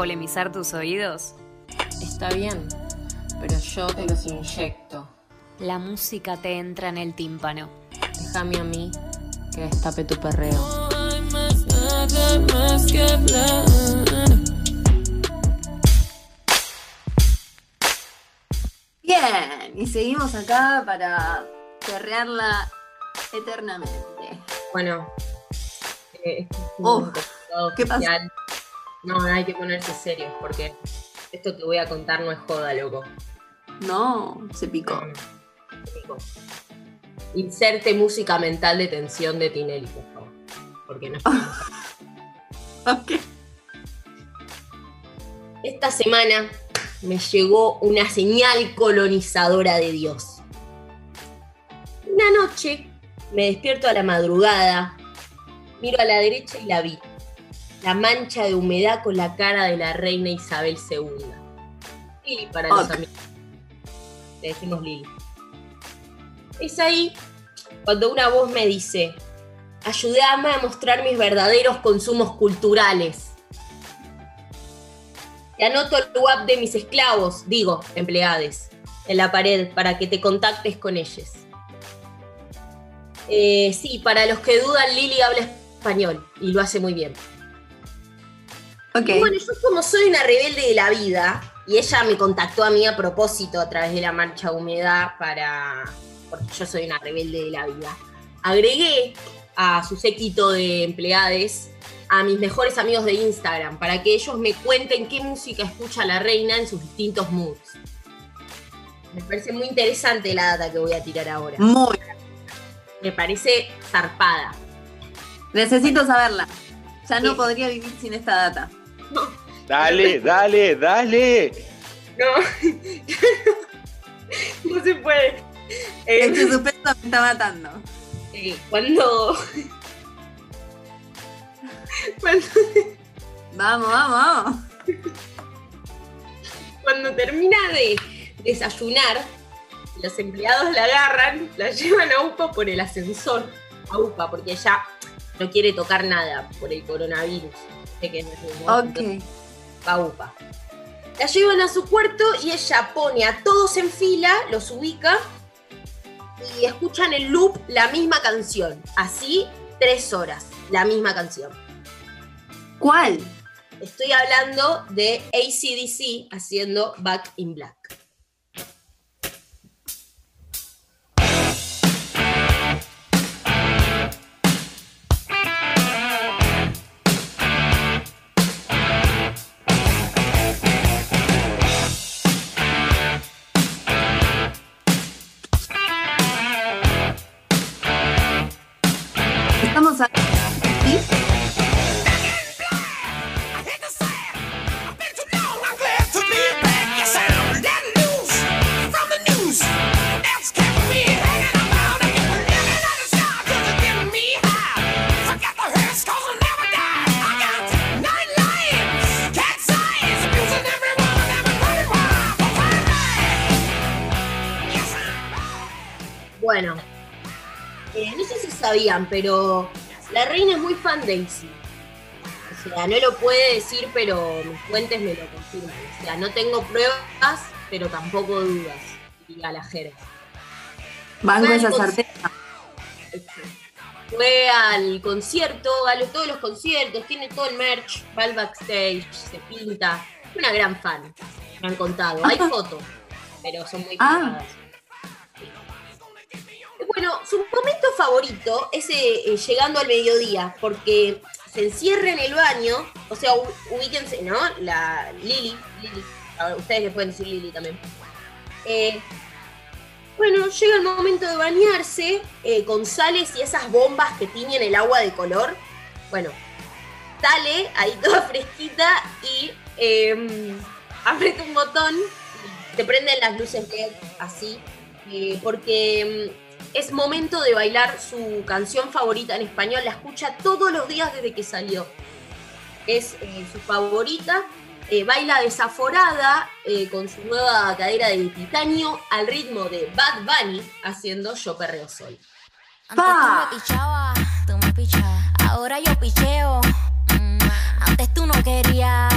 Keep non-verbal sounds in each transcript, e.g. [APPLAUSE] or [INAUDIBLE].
polemizar tus oídos? Está bien, pero yo te los inyecto. La música te entra en el tímpano. Déjame a mí que destape tu perreo. Bien, y seguimos acá para perrearla eternamente. Bueno, eh, este es un Oh, ¿qué pasó? No, hay que ponerse serios porque esto que voy a contar no es joda, loco. No, se picó. Digo, Inserte música mental de tensión de Tinelli, por favor. Porque no. [LAUGHS] Ok. Esta semana me llegó una señal colonizadora de Dios. Una noche me despierto a la madrugada, miro a la derecha y la vi. La mancha de humedad con la cara de la reina Isabel II. Lili para los amigos. Le decimos Lili. Es ahí cuando una voz me dice, ayúdame a mostrar mis verdaderos consumos culturales. Te anoto el WhatsApp de mis esclavos, digo, empleades, en la pared para que te contactes con ellos. Eh, sí, para los que dudan, Lili habla español y lo hace muy bien. Y bueno, yo como soy una rebelde de la vida, y ella me contactó a mí a propósito a través de la marcha humedad para... porque yo soy una rebelde de la vida. Agregué a su séquito de empleades a mis mejores amigos de Instagram para que ellos me cuenten qué música escucha la reina en sus distintos moods. Me parece muy interesante la data que voy a tirar ahora. Muy. Me parece zarpada. Necesito saberla. Ya no Sí. podría vivir sin esta data. Dale, dale, dale. No, [LAUGHS] no se puede. Eh, Este suspenso me está matando. Eh, cuando. cuando. Vamos, vamos, vamos. cuando termina de desayunar, los empleados la agarran, la llevan a UPA por el ascensor. A UPA, porque ella no quiere tocar nada por el coronavirus. Sé que no es Ok. va UPA. La llevan a su cuarto y ella pone a todos en fila, los ubica y escuchan en loop la misma canción. Así, tres horas, la misma canción. ¿Cuál? Estoy hablando de ACDC haciendo Back in Black. Sabían, pero la reina es muy fan de AC. O sea, no lo puede decir, pero mis fuentes me lo confirman. O sea, no tengo pruebas, pero tampoco dudas, diría la jerga. Banco esa certeza. Fue al concierto, a lo- todos los conciertos, tiene todo el merch, va al backstage, se pinta. Una gran fan, me han contado. Hay [LAUGHS] fotos, pero son muy Ah. Bueno, su momento favorito es eh, eh, llegando al mediodía, porque se encierra en el baño, o sea, ubíquense, ¿no? La Lili, Lili, ustedes le pueden decir Lili también. Eh, bueno, llega el momento de bañarse eh, con sales y esas bombas que tiñen el agua de color. Bueno, sale ahí toda [LAUGHS] fresquita y eh, un botón, te prenden las luces LED así, porque mm, es momento de bailar su canción favorita en español. La escucha todos los días desde que salió. Es eh, su favorita. Eh, baila desaforada eh, con su nueva cadera de titanio al ritmo de Bad Bunny haciendo Yo Perreo Soy. Antes tú me pichabas. Ahora yo picheo. Mm, antes tú no querías.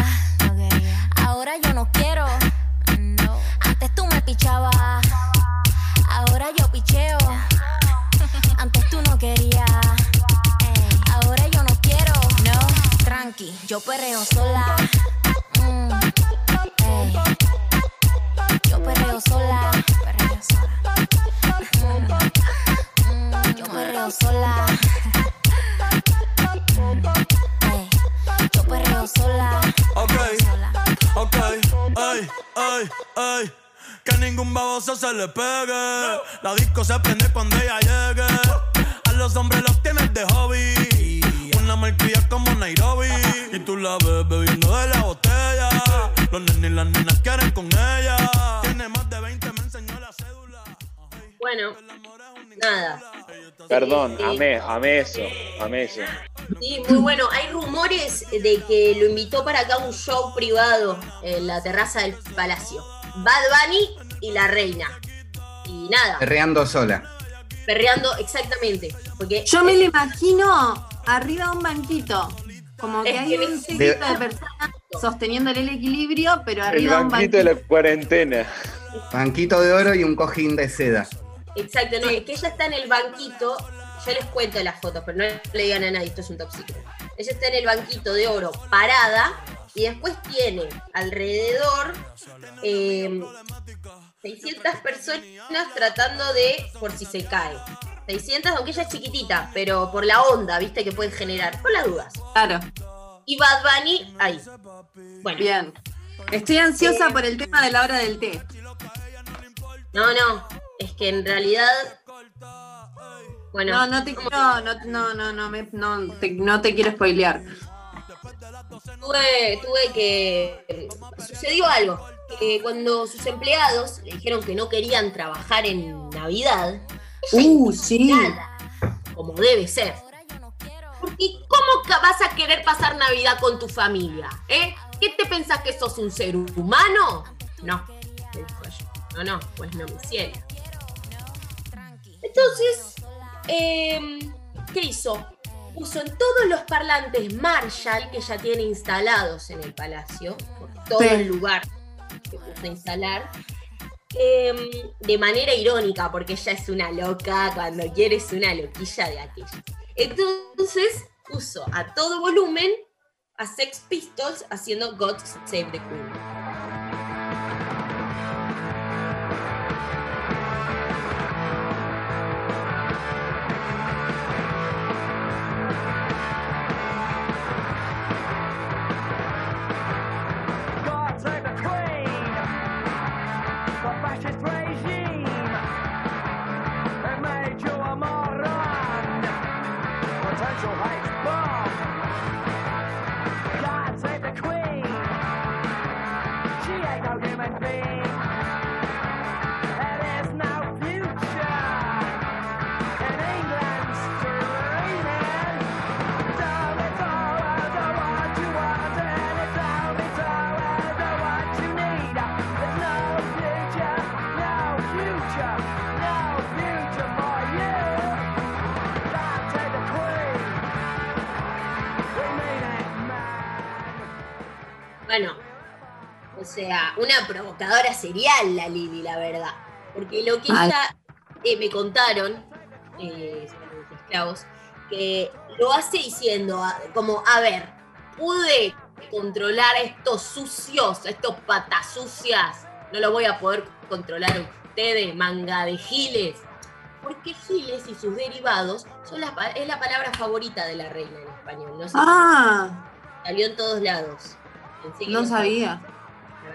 Ahora yo no quiero. Mm, antes tú me pichabas. Ahora yo picheo. [LAUGHS] Antes tú no querías. Ahora yo no quiero. No, tranqui, yo perreo sola. Mm, yo perreo sola. Perreo sola. Yo perreo sola. Mm, yo perreo sola. Ok, ok, ay, ay, ay. Que ningún baboso se le pegue. La disco se prende cuando ella llegue. A los hombres los tienes de hobby. Una malcria como Nairobi. Y tú la ves bebiendo de la botella. Los nenes y las nenas quieren con ella. Tiene más de 20, me enseñó la cédula. Bueno, nada. Perdón, Sí. amé, amé eso, amé eso. Sí, muy bueno. Hay rumores de que lo invitó para acá a un show privado en la terraza del palacio. Bad Bunny y la reina. Y nada, Perreando sola. perreando exactamente. Porque Yo me lo imagino arriba de un banquito. Como que hay que un es- séquito de personas sosteniéndole el equilibrio, pero arriba de un banquito banquito. de la cuarentena. Banquito de oro y un cojín de seda. Exacto, no, es que ella está en el banquito. Yo les cuento las fotos, pero no le digan a nadie, esto es un top secret. Ella está en el banquito de oro parada y después tiene alrededor eh, 600 personas tratando de, por si se cae. 600, aunque ella es chiquitita, pero por la onda, viste, que puede generar, por las dudas. Claro, Y Bad Bunny ahí. Bueno, bien. Estoy ansiosa por el tema de la hora del té. no, no, es que en realidad. Bueno, No, no te no, no, no, no, me- no, te, no te quiero spoilear. Tuve, tuve que. Sucedió algo. Que cuando sus empleados le dijeron que no querían trabajar en Navidad, Uh, sí. nada, como debe ser. Porque ¿cómo vas a querer pasar Navidad con tu familia? ¿Eh? ¿Qué te pensás que sos un ser humano? No, dijo. No, no, pues no, mi cielo. Entonces, em, ¿qué hizo? Puso en todos los parlantes Marshall que ya tiene instalados en el palacio, por todo Sí. el lugar que puso a instalar, em, de manera irónica, porque ella es una loca, cuando quiere es una loquilla de aquella. Entonces puso a todo volumen a Sex Pistols haciendo God Save the Queen. Sea, una provocadora serial la Lili, la verdad. Porque lo que ella eh, me contaron, eh, los esclavos, que lo hace diciendo, como, a ver, pude controlar a estos sucios, a estos patas sucias, no lo voy a poder controlar a ustedes, manga de giles. Porque giles y sus derivados son la, es la palabra favorita de la reina en español. No sé, Ah, salió en todos lados. No sabía.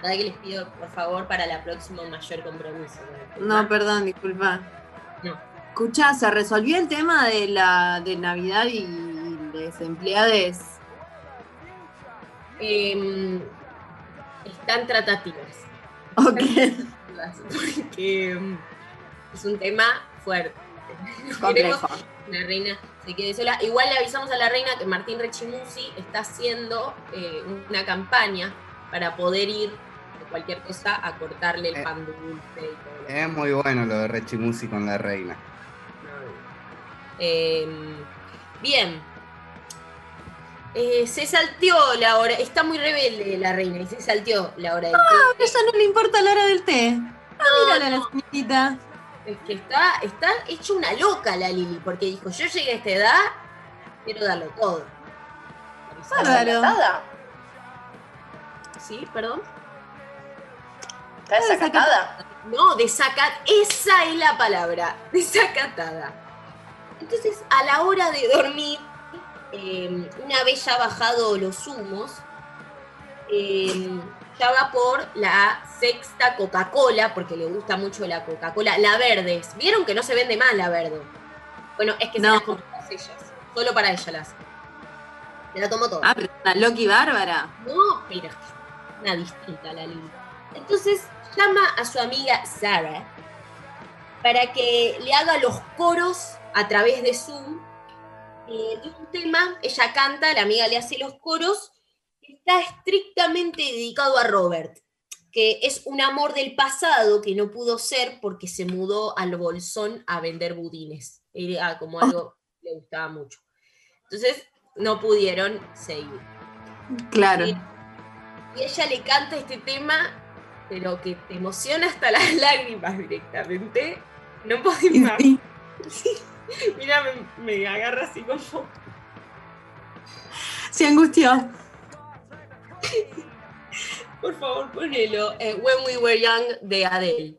Verdad que les pido, por favor, para la próxima un mayor compromiso. No, perdón, disculpa. No. Escucha, ¿se resolvió el tema de la de Navidad y desempleades? Em, están tratativas. Ok, Porque em, es un tema fuerte. Complejo. la reina se quede sola. Igual le avisamos a la reina que Martín Rechimusi está haciendo eh, una campaña para poder ir cualquier cosa a cortarle el Eh. pan dulce y todo Es muy bueno lo de Rechimusi con la reina. Eh, bien. Eh, se salteó la hora. Está muy rebelde la reina y se salteó la hora del A té. ella no le importa la hora del té. Ah, mírala la señorita. Es que está, está hecha una loca la Lili, porque dijo, yo llegué a esta edad, quiero darlo todo. Bárbaro. Sí, perdón. ¿Está desacatada? No, desacatada. Esa es la palabra. [LAUGHS] Desacatada. Entonces, a la hora de dormir, eh, una vez ya bajado los humos, eh, ya va por la sexta Coca-Cola, porque le gusta mucho la Coca-Cola. La verde. ¿Vieron que no se vende más la verde? Bueno, es que No. se la compra todas ellas. Solo para ella la hace. Se la tomó toda. Ah, pero es una Loki bárbara. No, pero una distinta la Lili. Entonces llama a su amiga Sarah para que le haga los coros a través de Zoom eh, de un tema. Ella canta, la amiga le hace los coros. Está estrictamente dedicado a Robert, que es un amor del pasado que no pudo ser porque se mudó al bolsón a vender budines. Era como algo que le gustaba mucho. Entonces no pudieron seguir. Claro. Sí. Y ella le canta este tema, pero que te emociona hasta las [LAUGHS] lágrimas directamente. No puedo ir más. Sí. [LAUGHS] Mira, me, me agarra así como. Se angustió. [LAUGHS] Por favor, ponelo. eh, When We Were Young de Adele.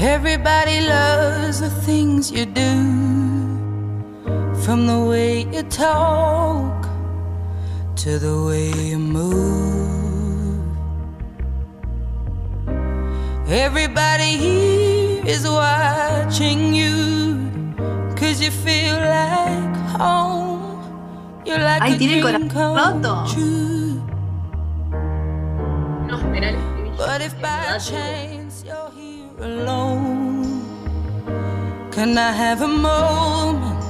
Everybody loves the things you do, from the way you talk to the way you move. Everybody here is watching you, cause you feel like home. You're like Ay, a tiene el dream corazón come roto. true. No, espera el. But if by sí. chance you're here alone, can I have a moment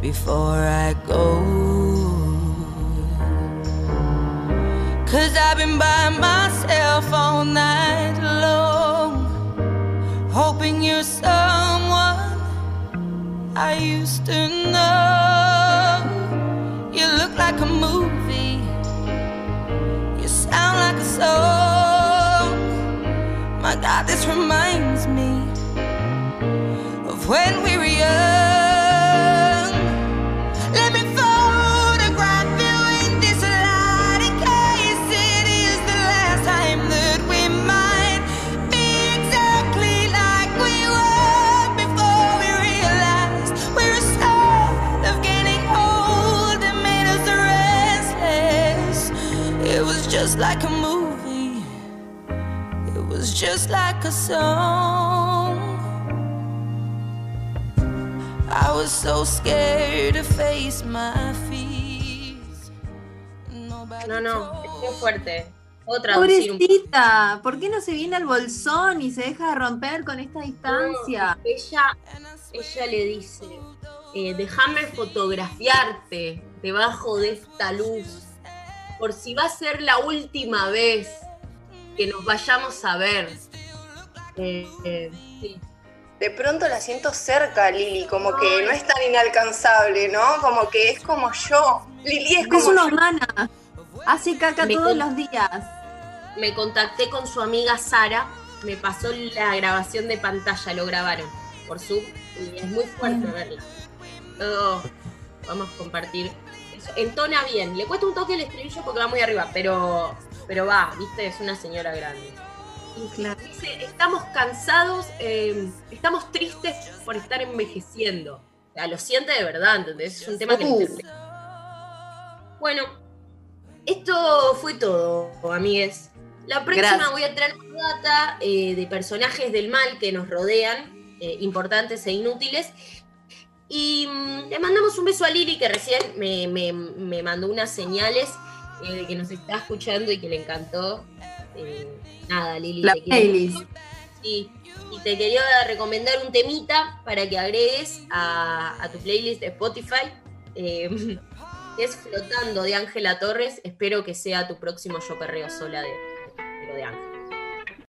before I go? Cause I've been by myself all night long, hoping you're someone I used to know. You look like a movie. You sound like a song. Reminds me of when we were young. Let me photograph you in this light in case it is the last time that we might be exactly like we were before we realized we're scared of getting old and made us restless. It was just like a movie. Just like a song. I was so scared to face my fears. Nobody No, no, muy fuerte. Poco. Pobrecita, ¿por qué no se viene al bolsón y se deja de romper con esta distancia? No, ella, ella le dice, eh, déjame fotografiarte debajo de esta luz, por si va a ser la última vez que nos vayamos a ver. Eh, eh, sí. De pronto la siento cerca, Lili, como que no es tan inalcanzable, ¿no? Como que es como yo. Lili es Es como una yo. humana. Hace caca Me todos los días. Me contacté con su amiga Sara, me pasó la grabación de pantalla, lo grabaron por Zoom y es muy fuerte verla. Luego vamos a compartir. eso. Entona bien, le cuesta un toque el estribillo porque va muy arriba, pero, pero va, viste, es una señora grande. Dice, estamos cansados, eh, estamos tristes por estar envejeciendo. O sea, lo siente de verdad, ¿entendés? Es un tema que Uh. Bueno, esto fue todo, amigues. La próxima Gracias. voy a traer una data eh, de personajes del mal que nos rodean, eh, importantes e inútiles. Y mm, le mandamos un beso a Lili, que recién me, me- me mandó unas señales eh, que nos está escuchando y que le encantó. Eh, nada, Lili. La playlist. Sí, y te quería recomendar un temita para que agregues a, a tu playlist de Spotify. eh, que es Flotando de Ángela Torres. Espero que sea tu próximo yo perreo sola de, de lo de Ángela.